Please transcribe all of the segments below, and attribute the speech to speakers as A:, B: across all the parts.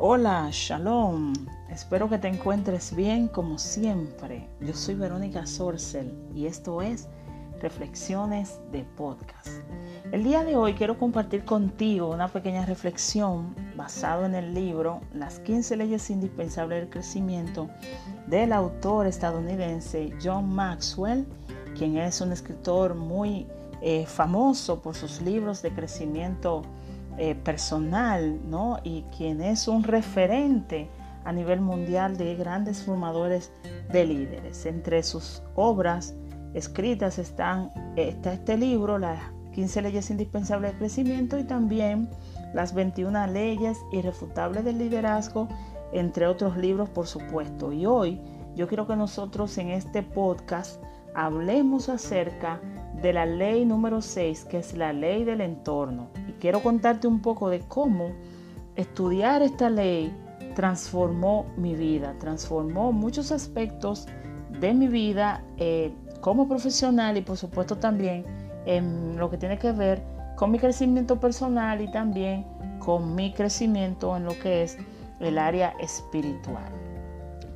A: Hola, shalom. Espero que te encuentres bien como siempre. Yo soy Verónica Sorcel y esto es Reflexiones de Podcast. El día de hoy quiero compartir contigo una pequeña reflexión basado en el libro Las 15 leyes indispensables del crecimiento del autor estadounidense John Maxwell, quien es un escritor muy eh, famoso por sus libros de crecimiento eh, personal, ¿no? Y quien es un referente a nivel mundial de grandes formadores de líderes. Entre sus obras escritas están, está este libro, las 15 leyes indispensables de crecimiento y también las 21 leyes irrefutables del liderazgo, entre otros libros, por supuesto. Y hoy yo quiero que nosotros en este podcast hablemos acerca de la ley número 6, que es la ley del entorno. Quiero contarte un poco de cómo estudiar esta ley transformó mi vida, transformó muchos aspectos de mi vida eh, como profesional y por supuesto también en lo que tiene que ver con mi crecimiento personal y también con mi crecimiento en lo que es el área espiritual.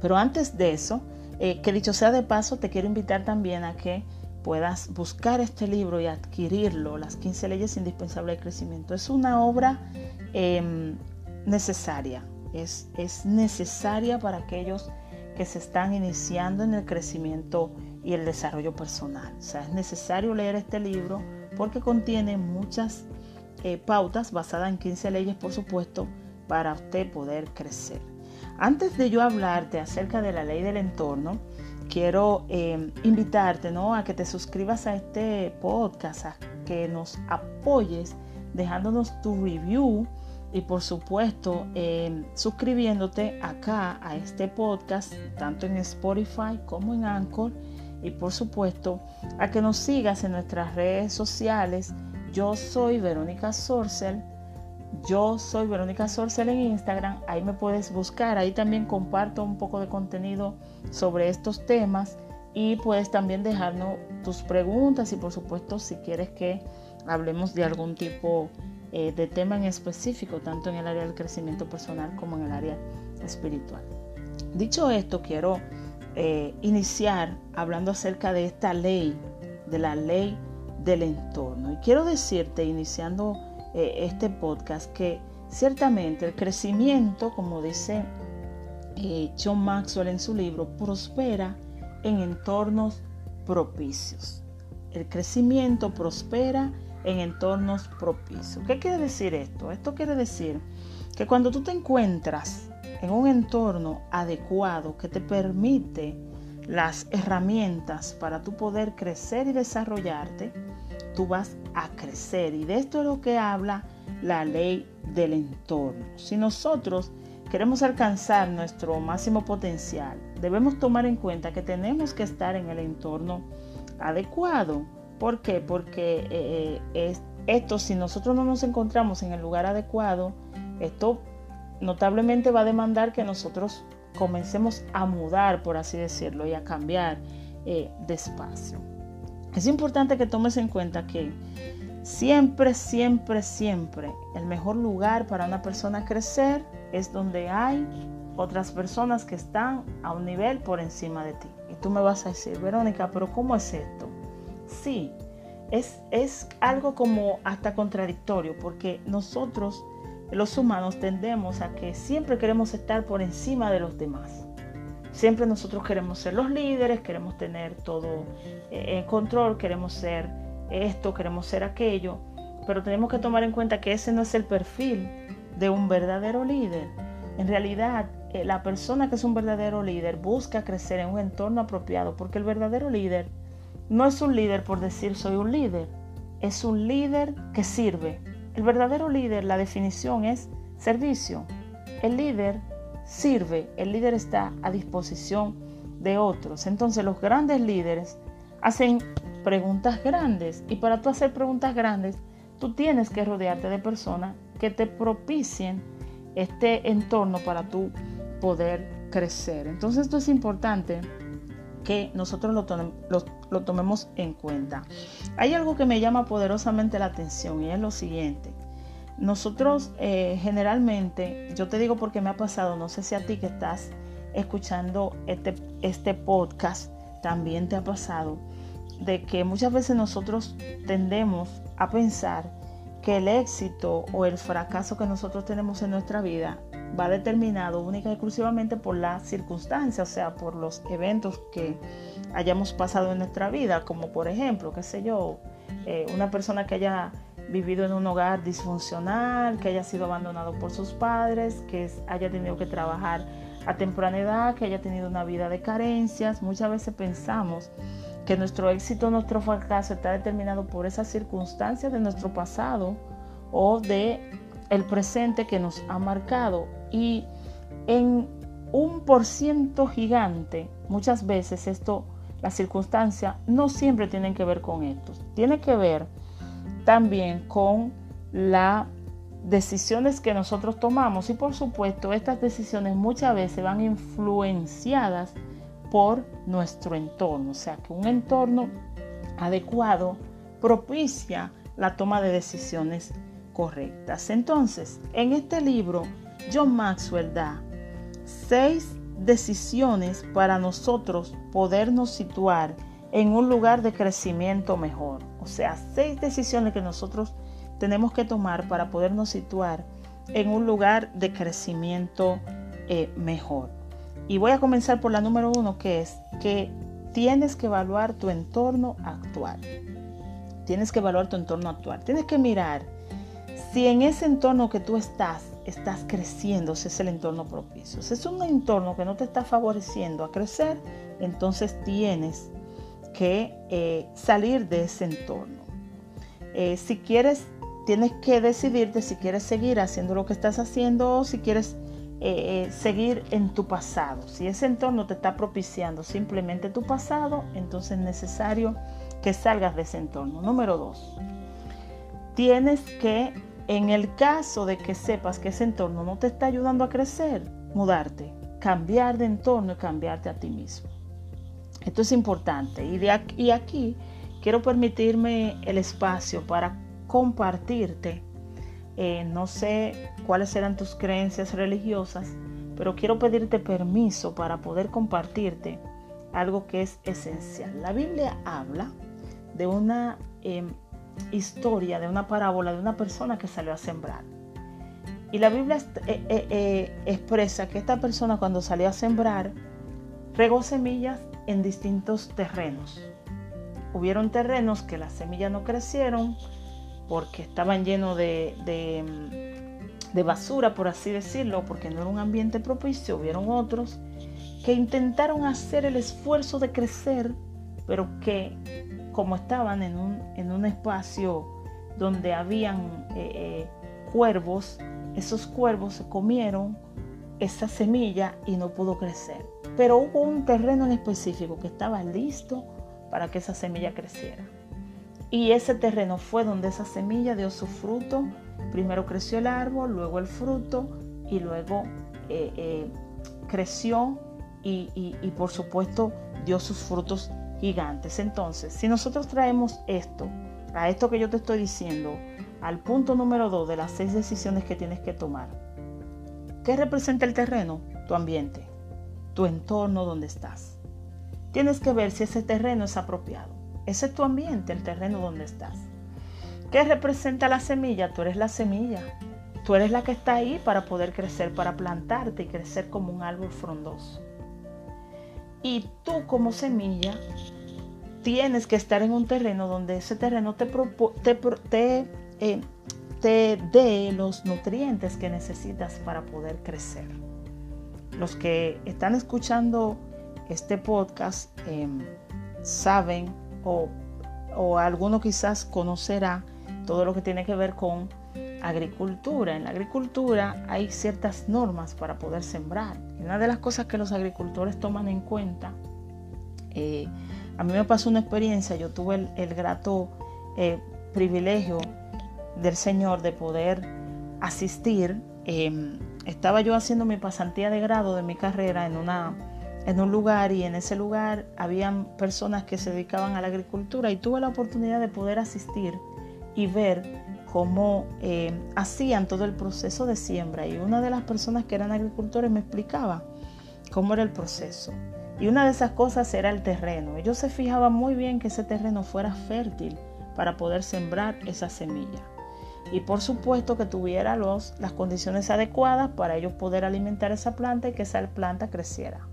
A: Pero antes de eso, eh, que dicho sea de paso, te quiero invitar también a que puedas buscar este libro y adquirirlo, Las 15 leyes indispensables de crecimiento. Es una obra em, necesaria, es, es necesaria para aquellos que se están iniciando en el crecimiento y el desarrollo personal. O sea, es necesario leer este libro porque contiene muchas eh, pautas basadas en 15 leyes, por supuesto, para usted poder crecer. Antes de yo hablarte acerca de la ley del entorno, quiero eh, invitarte ¿no? a que te suscribas a este podcast, a que nos apoyes dejándonos tu review y por supuesto eh, suscribiéndote acá a este podcast, tanto en Spotify como en Anchor. Y por supuesto a que nos sigas en nuestras redes sociales. Yo soy Verónica Sorcel yo soy Verónica Sorcel en Instagram, ahí me puedes buscar, ahí también comparto un poco de contenido sobre estos temas y puedes también dejarnos tus preguntas y por supuesto si quieres que hablemos de algún tipo eh, de tema en específico, tanto en el área del crecimiento personal como en el área espiritual. Dicho esto, quiero eh, iniciar hablando acerca de esta ley, de la ley del entorno. Y quiero decirte, iniciando eh, este podcast que ciertamente el crecimiento, como dice eh, John Maxwell en su libro, prospera en entornos propicios. El crecimiento prospera en entornos propicios. ¿Qué quiere decir esto? Esto quiere decir que cuando tú te encuentras en un entorno adecuado que te permite las herramientas para tú poder crecer y desarrollarte, tú vas a crecer. Y de esto es lo que habla la ley del entorno. Si nosotros queremos alcanzar nuestro máximo potencial, debemos tomar en cuenta que tenemos que estar en el entorno adecuado. ¿Por qué? Porque eh, es, esto, si nosotros no nos encontramos en el lugar adecuado, esto notablemente va a demandar que nosotros comencemos a mudar, por así decirlo, y a cambiar eh, de espacio. Es importante que tomes en cuenta que siempre, siempre, siempre el mejor lugar para una persona crecer es donde hay otras personas que están a un nivel por encima de ti. Y tú me vas a decir, Verónica, pero ¿cómo es esto? Sí, es, es algo como hasta contradictorio porque nosotros, los humanos, tendemos a que siempre queremos estar por encima de los demás. Siempre nosotros queremos ser los líderes, queremos tener todo eh, en control, queremos ser esto, queremos ser aquello, pero tenemos que tomar en cuenta que ese no es el perfil de un verdadero líder. En realidad, eh, la persona que es un verdadero líder busca crecer en un entorno apropiado, porque el verdadero líder no es un líder por decir soy un líder, es un líder que sirve. El verdadero líder, la definición es servicio. El líder sirve, el líder está a disposición de otros. Entonces los grandes líderes hacen preguntas grandes y para tú hacer preguntas grandes, tú tienes que rodearte de personas que te propicien este entorno para tú poder crecer. Entonces esto es importante que nosotros lo, lo, tomemos en cuenta. Hay algo que me llama poderosamente la atención y es lo siguiente. Nosotros eh, generalmente, yo te digo porque me ha pasado, no sé si a ti que estás escuchando este, este podcast también te ha pasado, de que muchas veces nosotros tendemos a pensar que el éxito o el fracaso que nosotros tenemos en nuestra vida va determinado única y exclusivamente por las circunstancias, o sea, por los eventos que hayamos pasado en nuestra vida, como por ejemplo, qué sé yo, eh, una persona que haya vivido en un hogar disfuncional, que haya sido abandonado por sus padres, que haya tenido que trabajar a temprana edad, que haya tenido una vida de carencias. Muchas veces pensamos que nuestro éxito, nuestro fracaso está determinado por esas circunstancias de nuestro pasado o de el presente que nos ha marcado. Y en un por ciento gigante, muchas veces esto, las circunstancias no siempre tienen que ver con esto. Tiene que ver también con las decisiones que nosotros tomamos y por supuesto estas decisiones muchas veces van influenciadas por nuestro entorno, o sea que un entorno adecuado propicia la toma de decisiones correctas. Entonces, en este libro, John Maxwell da seis decisiones para nosotros podernos situar en un lugar de crecimiento mejor. O sea, seis decisiones que nosotros tenemos que tomar para podernos situar en un lugar de crecimiento eh, mejor. Y voy a comenzar por la número uno, que es que tienes que evaluar tu entorno actual. Tienes que evaluar tu entorno actual. Tienes que mirar si en ese entorno que tú estás, estás creciendo, si es el entorno propicio. Si es un entorno que no te está favoreciendo a crecer, entonces tienes eh, salir de ese entorno. Eh, si quieres, tienes que decidirte si quieres seguir haciendo lo que estás haciendo o si quieres eh, seguir en tu pasado. Si ese entorno te está propiciando simplemente tu pasado, entonces es necesario que salgas de ese entorno. Número dos, tienes que, en el caso de que sepas que ese entorno no te está ayudando a crecer, mudarte, cambiar de entorno y cambiarte a ti mismo. Esto es importante y, de aquí, y aquí quiero permitirme el espacio para compartirte. Eh, no sé cuáles eran tus creencias religiosas, pero quiero pedirte permiso para poder compartirte algo que es esencial. La Biblia habla de una em, historia, de una parábola de una persona que salió a sembrar. Y la Biblia eh, eh, expresa que esta persona cuando salió a sembrar regó semillas en distintos terrenos. Hubieron terrenos que las semillas no crecieron porque estaban llenos de, de, basura, por así decirlo, porque no era un ambiente propicio. Hubieron otros que intentaron hacer el esfuerzo de crecer, pero que como estaban en un, en un espacio donde habían eh, eh, cuervos, esos cuervos se comieron esa semilla y no pudo crecer. Pero hubo un terreno en específico que estaba listo para que esa semilla creciera. Y ese terreno fue donde esa semilla dio su fruto. Primero creció el árbol, luego el fruto y luego eh, eh, creció y, y por supuesto dio sus frutos gigantes. Entonces, si nosotros traemos esto, a esto que yo te estoy diciendo, al punto número dos de las seis decisiones que tienes que tomar, ¿qué representa el terreno? Tu ambiente tu entorno donde estás. Tienes que ver si ese terreno es apropiado. Ese es tu ambiente, el terreno donde estás. ¿Qué representa la semilla? Tú eres la semilla. Tú eres la que está ahí para poder crecer, para plantarte y crecer como un árbol frondoso. Y tú como semilla tienes que estar en un terreno donde ese terreno te, te, eh, te dé los nutrientes que necesitas para poder crecer los que están escuchando este podcast em, saben o, o alguno quizás conocerá todo lo que tiene que ver con agricultura. En la agricultura hay ciertas normas para poder sembrar. una de las cosas que los agricultores toman en cuenta, eh, a mí me pasó una experiencia, yo tuve el, grato eh, privilegio del Señor de poder asistir em, estaba yo haciendo mi pasantía de grado de mi carrera en, una, en un lugar y en ese lugar habían personas que se dedicaban a la agricultura y tuve la oportunidad de poder asistir y ver cómo eh, hacían todo el proceso de siembra. Y una de las personas que eran agricultores me explicaba cómo era el proceso. Y una de esas cosas era el terreno. Ellos se fijaban muy bien que ese terreno fuera fértil para poder sembrar esa semilla. Y por supuesto que tuviera los, las condiciones adecuadas para ellos poder alimentar esa planta y que esa planta creciera.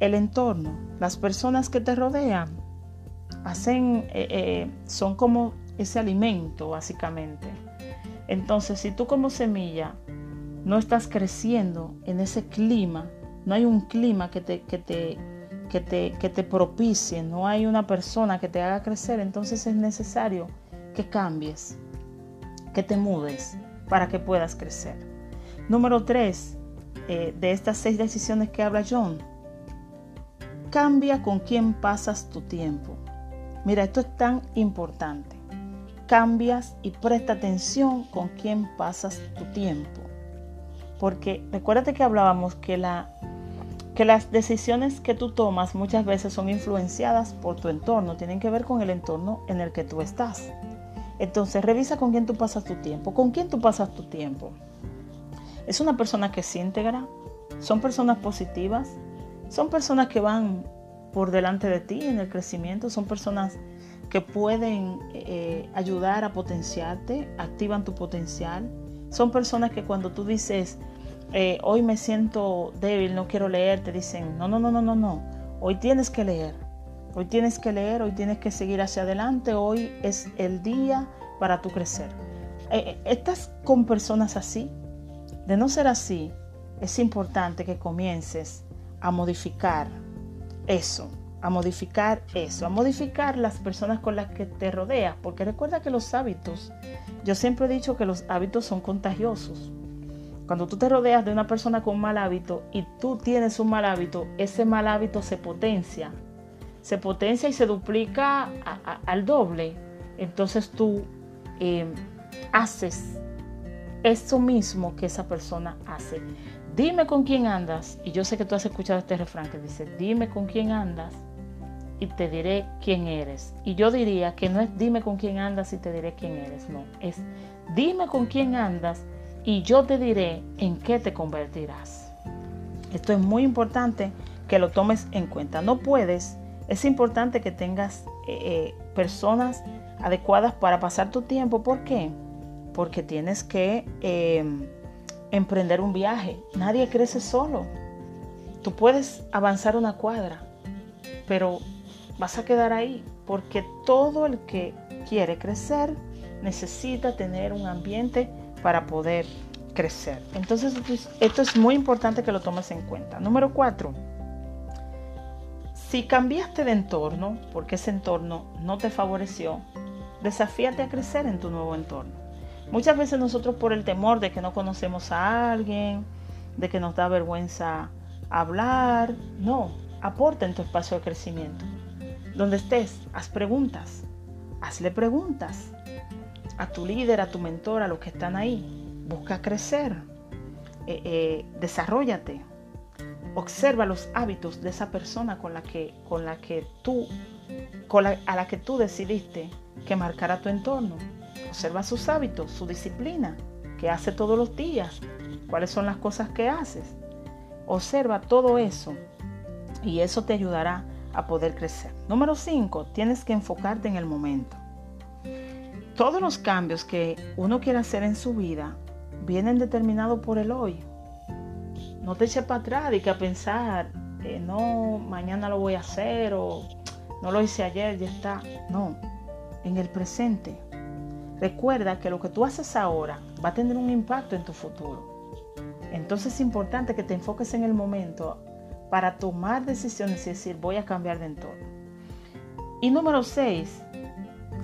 A: El entorno, las personas que te rodean, hacen, eh, eh, son como ese alimento básicamente. Entonces, si tú como semilla no estás creciendo en ese clima, no hay un clima que te, que te, que te, que te propicie, no hay una persona que te haga crecer, entonces es necesario que cambies, que te mudes para que puedas crecer. Número tres, eh, de estas seis decisiones que habla John, cambia con quién pasas tu tiempo. Mira, esto es tan importante. Cambias y presta atención con quién pasas tu tiempo. Porque recuérdate que hablábamos que, la, que las decisiones que tú tomas muchas veces son influenciadas por tu entorno, tienen que ver con el entorno en el que tú estás. Entonces revisa con quién tú pasas tu tiempo. ¿Con quién tú pasas tu tiempo? ¿Es una persona que se íntegra? ¿Son personas positivas? ¿Son personas que van por delante de ti en el crecimiento? ¿Son personas que pueden eh, ayudar a potenciarte, activan tu potencial? ¿Son personas que cuando tú dices, eh, hoy me siento débil, no quiero leer, te dicen, no, no, no, no, no, no, hoy tienes que leer, hoy tienes que leer, hoy tienes que seguir hacia adelante, hoy es el día para tu crecer. Eh, ¿Estás con personas así? De no ser así, es importante que comiences a modificar eso, a modificar eso, a modificar las personas con las que te rodeas, porque recuerda que los hábitos, yo siempre he dicho que los hábitos son contagiosos. Cuando tú te rodeas de una persona con mal hábito y tú tienes un mal hábito, ese mal hábito se potencia, se potencia y se duplica al doble. Entonces tú eh, haces eso mismo que esa persona hace. Dime con quién andas. Y yo sé que tú has escuchado este refrán que dice, dime con quién andas y te diré quién eres. Y yo diría que no es dime con quién andas y te diré quién eres. No, es dime con quién andas y yo te diré en qué te convertirás. Esto es muy importante que lo tomes en cuenta. No puedes, es importante que tengas eh, eh, personas adecuadas para pasar tu tiempo. ¿Por qué? Porque tienes que... Eh, emprender un viaje. Nadie crece solo. Tú puedes avanzar una cuadra, pero vas a quedar ahí porque todo el que quiere crecer necesita tener un ambiente para poder crecer. Entonces, esto es muy importante que lo tomes en cuenta. Número cuatro, si cambiaste de entorno porque ese entorno no te favoreció, desafíate a crecer en tu nuevo entorno. Muchas veces nosotros por el temor de que no conocemos a alguien, de que nos da vergüenza hablar, no, aporta en tu espacio de crecimiento. Donde estés, haz preguntas, hazle preguntas a tu líder, a tu mentor, a los que están ahí. Busca crecer, eh, eh, desarrollate, observa los hábitos de esa persona con la que, con la que tú, a la que tú decidiste que marcara tu entorno. Observa sus hábitos, su disciplina, que hace todos los días, cuáles son las cosas que haces. Observa todo eso y eso te ayudará a poder crecer. Número 5, tienes que enfocarte en el momento. Todos los cambios que uno quiere hacer en su vida vienen determinados por el hoy. No te eches para atrás y que a pensar, eh, no, mañana lo voy a hacer o no lo hice ayer, ya está. No, en el presente. Recuerda que lo que tú haces ahora va a tener un impacto en tu futuro. Entonces es importante que te enfoques en el momento para tomar decisiones y decir voy a cambiar de entorno. Y número 6,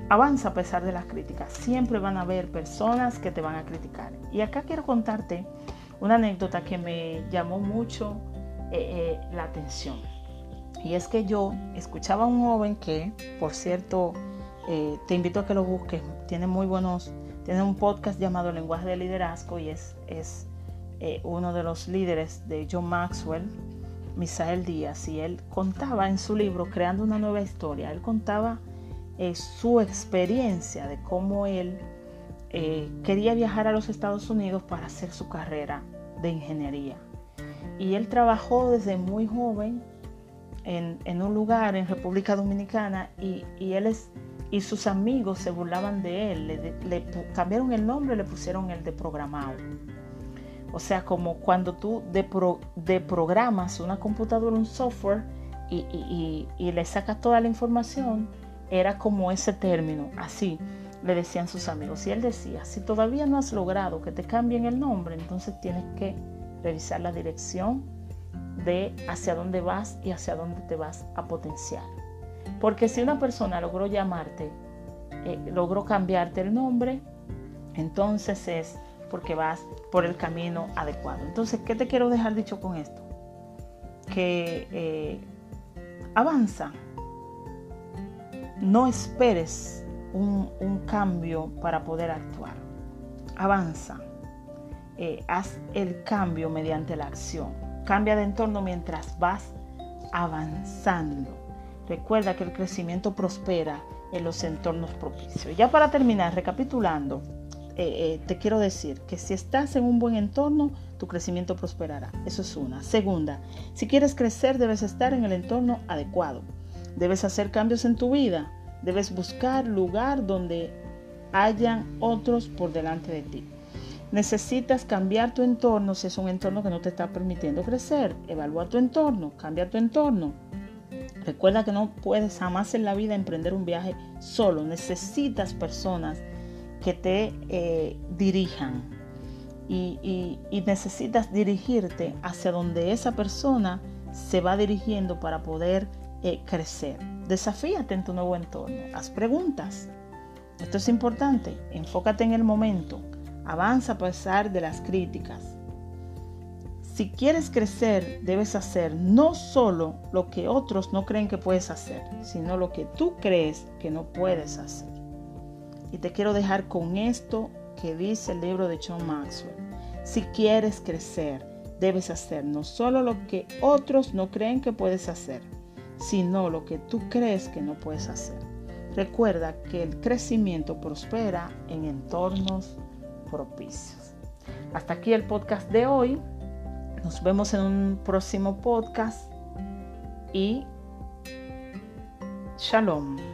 A: avanza a pesar de las críticas. Siempre van a haber personas que te van a criticar. Y acá quiero contarte una anécdota que me llamó mucho eh, eh, la atención. Y es que yo escuchaba a un joven que, por cierto, eh, te invito a que lo busques. Tiene muy buenos, tiene un podcast llamado Lenguaje de Liderazgo y es, es uno de los líderes de John Maxwell, Misael Díaz, y él contaba en su libro Creando una nueva historia, él contaba su experiencia de cómo él eh, quería viajar a los Estados Unidos para hacer su carrera de ingeniería. Y él trabajó desde muy joven en, un lugar en República Dominicana y, él es, y sus amigos se burlaban de él, le, cambiaron el nombre, le pusieron el de programado. O sea, como cuando tú de, programas una computadora, un software y, y le sacas toda la información, era como ese término, así le decían sus amigos. Y él decía, si todavía no has logrado que te cambien el nombre, entonces tienes que revisar la dirección de hacia dónde vas y hacia dónde te vas a potenciar. Porque si una persona logró llamarte, eh, logró cambiarte el nombre, entonces es porque vas por el camino adecuado. Entonces, ¿qué te quiero dejar dicho con esto? Que eh, avanza. No esperes un, cambio para poder actuar. Avanza. Eh, haz el cambio mediante la acción. Cambia de entorno mientras vas avanzando. Recuerda que el crecimiento prospera en los entornos propicios. Ya para terminar, recapitulando, eh, eh, te quiero decir que si estás en un buen entorno, tu crecimiento prosperará. Eso es una. Segunda, si quieres crecer, debes estar en el entorno adecuado. Debes hacer cambios en tu vida. Debes buscar lugar donde hayan otros por delante de ti. Necesitas cambiar tu entorno si es un entorno que no te está permitiendo crecer. Evalúa tu entorno, cambia tu entorno. Recuerda que no puedes jamás en la vida emprender un viaje solo. Necesitas personas que te eh, dirijan y, necesitas dirigirte hacia donde esa persona se va dirigiendo para poder eh, crecer. Desafíate en tu nuevo entorno, haz preguntas. Esto es importante, enfócate en el momento, avanza a pesar de las críticas. Si quieres crecer, debes hacer no solo lo que otros no creen que puedes hacer, sino lo que tú crees que no puedes hacer. Y te quiero dejar con esto que dice el libro de John Maxwell. Si quieres crecer, debes hacer no solo lo que otros no creen que puedes hacer, sino lo que tú crees que no puedes hacer. Recuerda que el crecimiento prospera en entornos propicios. Hasta aquí el podcast de hoy. Nos vemos en un próximo podcast y shalom.